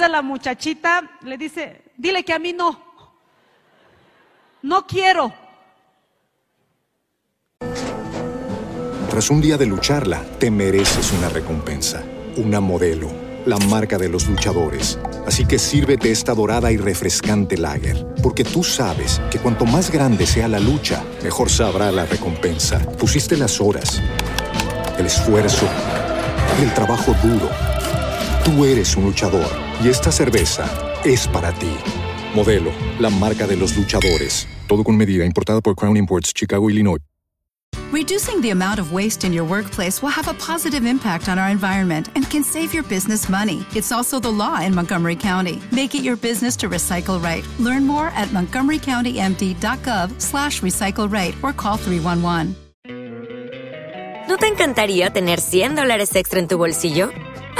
Esa la muchachita le dice, dile que a mí no. No quiero. Tras un día de lucharla, te mereces una recompensa, una modelo, la marca de los luchadores. Así que sírvete esta dorada y refrescante lager, porque tú sabes que cuanto más grande sea la lucha, mejor sabrá la recompensa. Pusiste las horas, el esfuerzo, el trabajo duro. Tú eres un luchador y esta cerveza es para ti. Modelo, la marca de los luchadores. Todo con medida, importada por Crown Imports, Chicago, Illinois. Reducing the amount of waste in your workplace will have a positive impact on our environment and can save your business money. It's also the law in Montgomery County. Make it your business to recycle right. Learn more at montgomerycountymd.gov slash recycle right or call 311. ¿No te encantaría tener 100 dólares extra en tu bolsillo?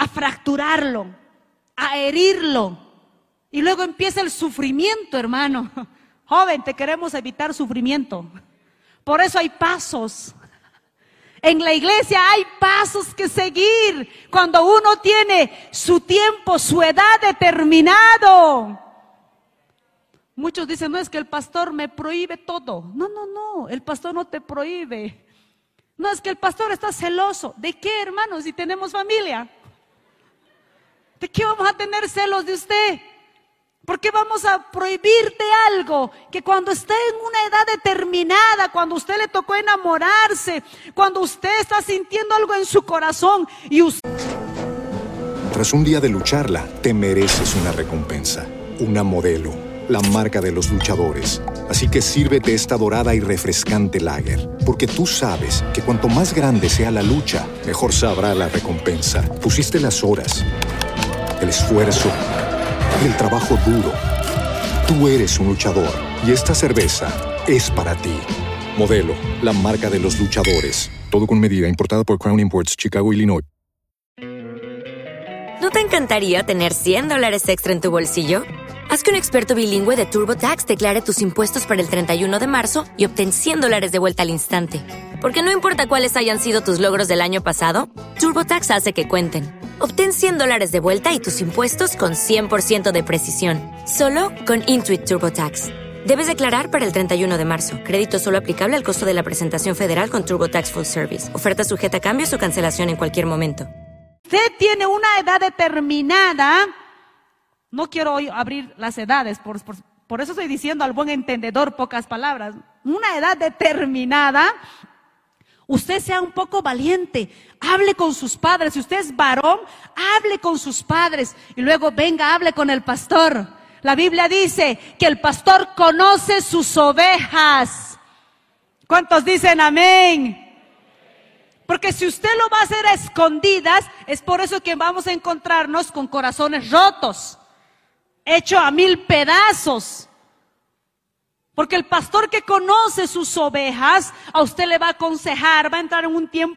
a fracturarlo, a herirlo. Y luego empieza el sufrimiento, hermano. Joven, te queremos evitar sufrimiento. Por eso hay pasos. En la iglesia hay pasos que seguir cuando uno tiene su tiempo, su edad determinado. Muchos dicen, no es que el pastor me prohíbe todo. No, no, no, el pastor no te prohíbe. No es que el pastor está celoso. ¿De qué, hermano, si tenemos familia? ¿De qué vamos a tener celos de usted? ¿Por qué vamos a prohibirte algo que cuando esté en una edad determinada, cuando usted le tocó enamorarse, cuando usted está sintiendo algo en su corazón y usted... Tras un día de lucharla, te mereces una recompensa, una modelo, la marca de los luchadores. Así que sírvete esta dorada y refrescante lager, porque tú sabes que cuanto más grande sea la lucha, mejor sabrá la recompensa. Pusiste las horas, el esfuerzo, el trabajo duro. Tú eres un luchador y esta cerveza es para ti. Modelo, la marca de los luchadores. Todo con medida, importada por Crown Imports, Chicago, Illinois. ¿No te encantaría tener 100 dólares extra en tu bolsillo? Haz que un experto bilingüe de TurboTax declare tus impuestos para el 31 de marzo y obtén 100 dólares de vuelta al instante. Porque no importa cuáles hayan sido tus logros del año pasado, TurboTax hace que cuenten. Obtén 100 dólares de vuelta y tus impuestos con 100% de precisión, solo con Intuit TurboTax. Debes declarar para el 31 de marzo. Crédito solo aplicable al costo de la presentación federal con TurboTax Full Service. Oferta sujeta a cambios o cancelación en cualquier momento. Usted tiene una edad determinada. No quiero abrir las edades, por eso estoy diciendo al buen entendedor pocas palabras. Una edad determinada usted sea un poco valiente, hable con sus padres. Si usted es varón, hable con sus padres y luego venga, hable con el pastor. La Biblia dice que el pastor conoce sus ovejas. ¿Cuántos dicen amén? Porque si usted lo va a hacer a escondidas, es por eso que vamos a encontrarnos con corazones rotos, hecho a mil pedazos. Porque el pastor que conoce sus ovejas, a usted le va a aconsejar, va a entrar en un tiempo.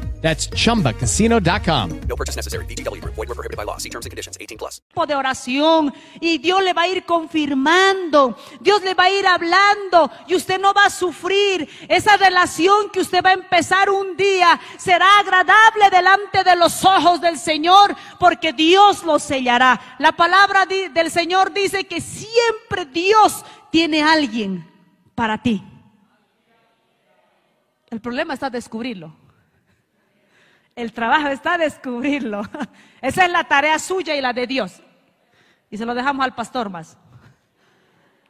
That's chumbacasino.com. No purchase necessary. VGW Group. Void were prohibited by law. See terms and conditions. 18 plus. de oración y Dios le va a ir confirmando, Dios le va a ir hablando y usted no va a sufrir. Esa relación que usted va a empezar un día será agradable delante de los ojos del Señor porque Dios lo sellará. La palabra del Señor dice que siempre Dios tiene alguien para ti. El problema está descubrirlo. El trabajo está descubrirlo. Esa es la tarea suya y la de Dios. Y se lo dejamos al pastor más.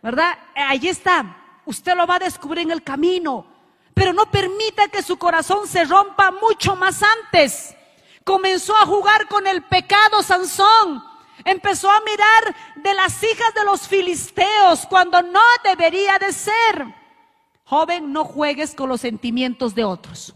¿Verdad? Eh, Allí está. Usted lo va a descubrir en el camino. Pero no permita que su corazón se rompa mucho más antes. Comenzó a jugar con el pecado Sansón. Empezó a mirar de las hijas de los filisteos cuando no debería de ser. Joven, no juegues con los sentimientos de otros.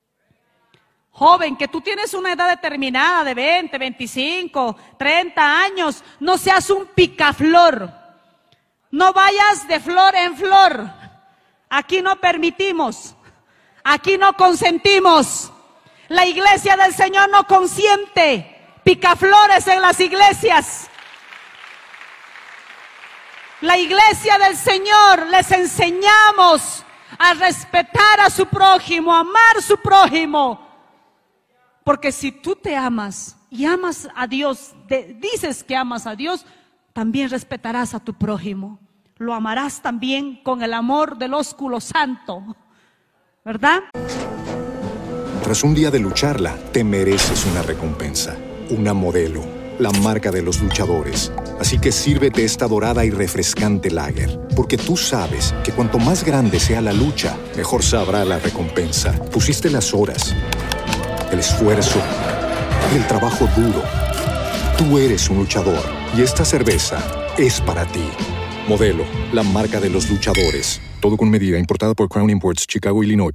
Joven, que tú tienes una edad determinada de 20, 25, 30 años, no seas un picaflor. No vayas de flor en flor. Aquí no permitimos. Aquí no consentimos. La iglesia del Señor no consiente picaflores en las iglesias. La iglesia del Señor les enseñamos a respetar a su prójimo, a amar a su prójimo. Porque si tú te amas y amas a Dios, dices que amas a Dios, también respetarás a tu prójimo. Lo amarás también con el amor del ósculo santo. ¿Verdad? Tras un día de lucharla, te mereces una recompensa, una modelo, la marca de los luchadores. Así que sírvete esta dorada y refrescante lager, porque tú sabes que cuanto más grande sea la lucha, mejor sabrá la recompensa. Pusiste las horas, el esfuerzo, el trabajo duro. Tú eres un luchador y esta cerveza es para ti. Modelo, la marca de los luchadores. Todo con medida, importada por Crown Imports, Chicago, Illinois.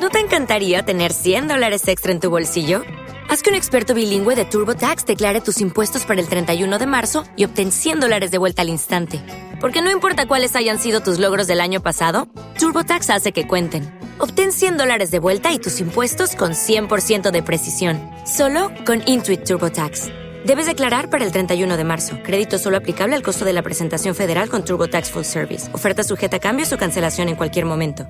¿No te encantaría tener 100 dólares extra en tu bolsillo? Haz que un experto bilingüe de TurboTax declare tus impuestos para el 31 de marzo y obtén 100 dólares de vuelta al instante. Porque no importa cuáles hayan sido tus logros del año pasado, TurboTax hace que cuenten. Obtén 100 dólares de vuelta y tus impuestos con 100% de precisión, solo con Intuit TurboTax. Debes declarar para el 31 de marzo. Crédito solo aplicable al costo de la presentación federal con TurboTax Full Service. Oferta sujeta a cambios o cancelación en cualquier momento.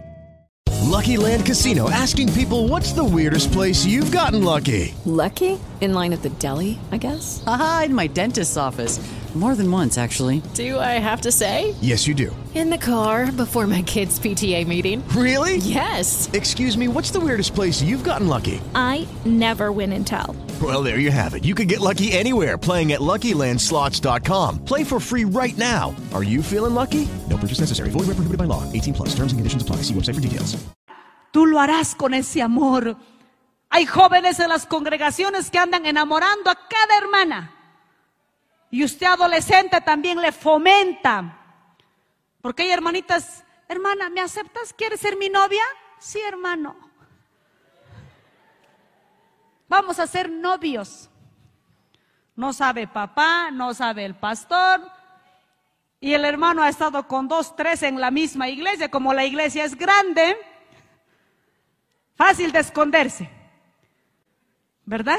Lucky Land Casino asking people what's the weirdest place you've gotten lucky? Lucky? In line at the deli, I guess? Aha, in my dentist's office. More than once, actually. Do I have to say? Yes, you do. In the car before my kids' PTA meeting. Really? Yes. Excuse me, what's the weirdest place you've gotten lucky? I never win and tell. Well, there you have it. You can get lucky anywhere playing at LuckyLandSlots.com. Play for free right now. Are you feeling lucky? No purchase necessary. Void where prohibited by law. 18 plus. Terms and conditions apply. See website for details. Tú lo harás con ese amor. Hay jóvenes en las congregaciones que andan enamorando a cada hermana. Y usted adolescente también le fomenta. Porque hay hermanitas, hermana, ¿me aceptas? ¿Quieres ser mi novia? Sí, hermano. Vamos a ser novios. No sabe papá, no sabe el pastor. Y el hermano ha estado con dos, tres en la misma iglesia. Como la iglesia es grande, fácil de esconderse. ¿Verdad?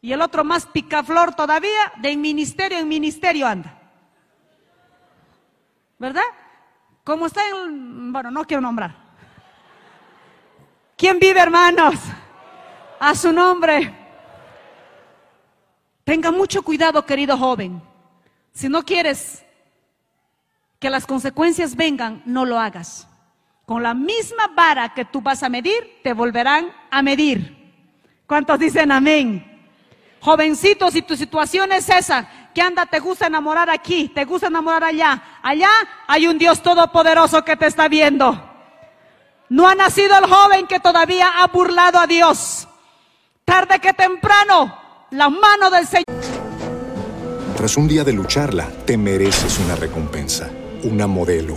Y el otro más picaflor todavía, de ministerio en ministerio anda. ¿Verdad? Como está en... Bueno, no quiero nombrar. ¿Quién vive, hermanos? A su nombre. Tenga mucho cuidado, querido joven. Si no quieres que las consecuencias vengan, no lo hagas. Con la misma vara que tú vas a medir, te volverán a medir. ¿Cuántos dicen amén? Jovencitos, si tu situación es esa, que anda, te gusta enamorar aquí, te gusta enamorar allá, allá hay un Dios todopoderoso que te está viendo. No ha nacido el joven que todavía ha burlado a Dios. Tarde que temprano, la mano del Señor. Tras un día de lucharla, te mereces una recompensa, una modelo,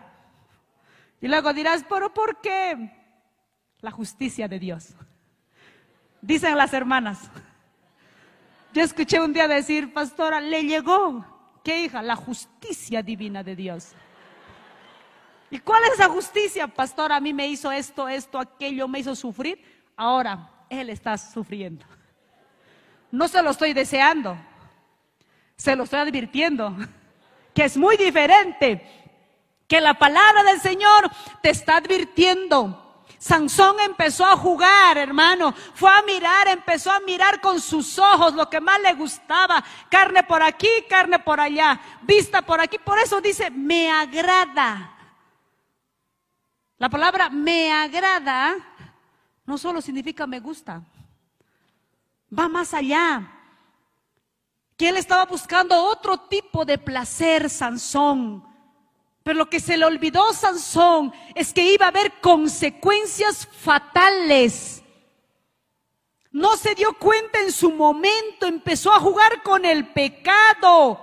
Y luego dirás, pero ¿por qué? La justicia de Dios. Dicen las hermanas. Yo escuché un día decir, pastora, le llegó. ¿Qué hija? La justicia divina de Dios. ¿Y cuál es esa justicia? Pastor, a mí me hizo esto, esto, aquello, me hizo sufrir. Ahora, Él está sufriendo. No se lo estoy deseando, se lo estoy advirtiendo, que es muy diferente, que la palabra del Señor te está advirtiendo. Sansón empezó a jugar, hermano. Fue a mirar, empezó a mirar con sus ojos lo que más le gustaba. Carne por aquí, carne por allá, vista por aquí. Por eso dice, me agrada. La palabra me agrada no solo significa me gusta, va más allá. Que él estaba buscando otro tipo de placer, Sansón. Pero lo que se le olvidó Sansón es que iba a haber consecuencias fatales. No se dio cuenta en su momento, empezó a jugar con el pecado.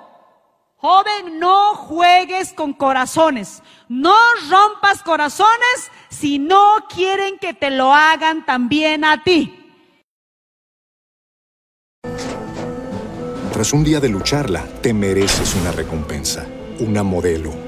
Joven, no juegues con corazones. No rompas corazones si no quieren que te lo hagan también a ti. Tras un día de lucharla, te mereces una recompensa, una modelo,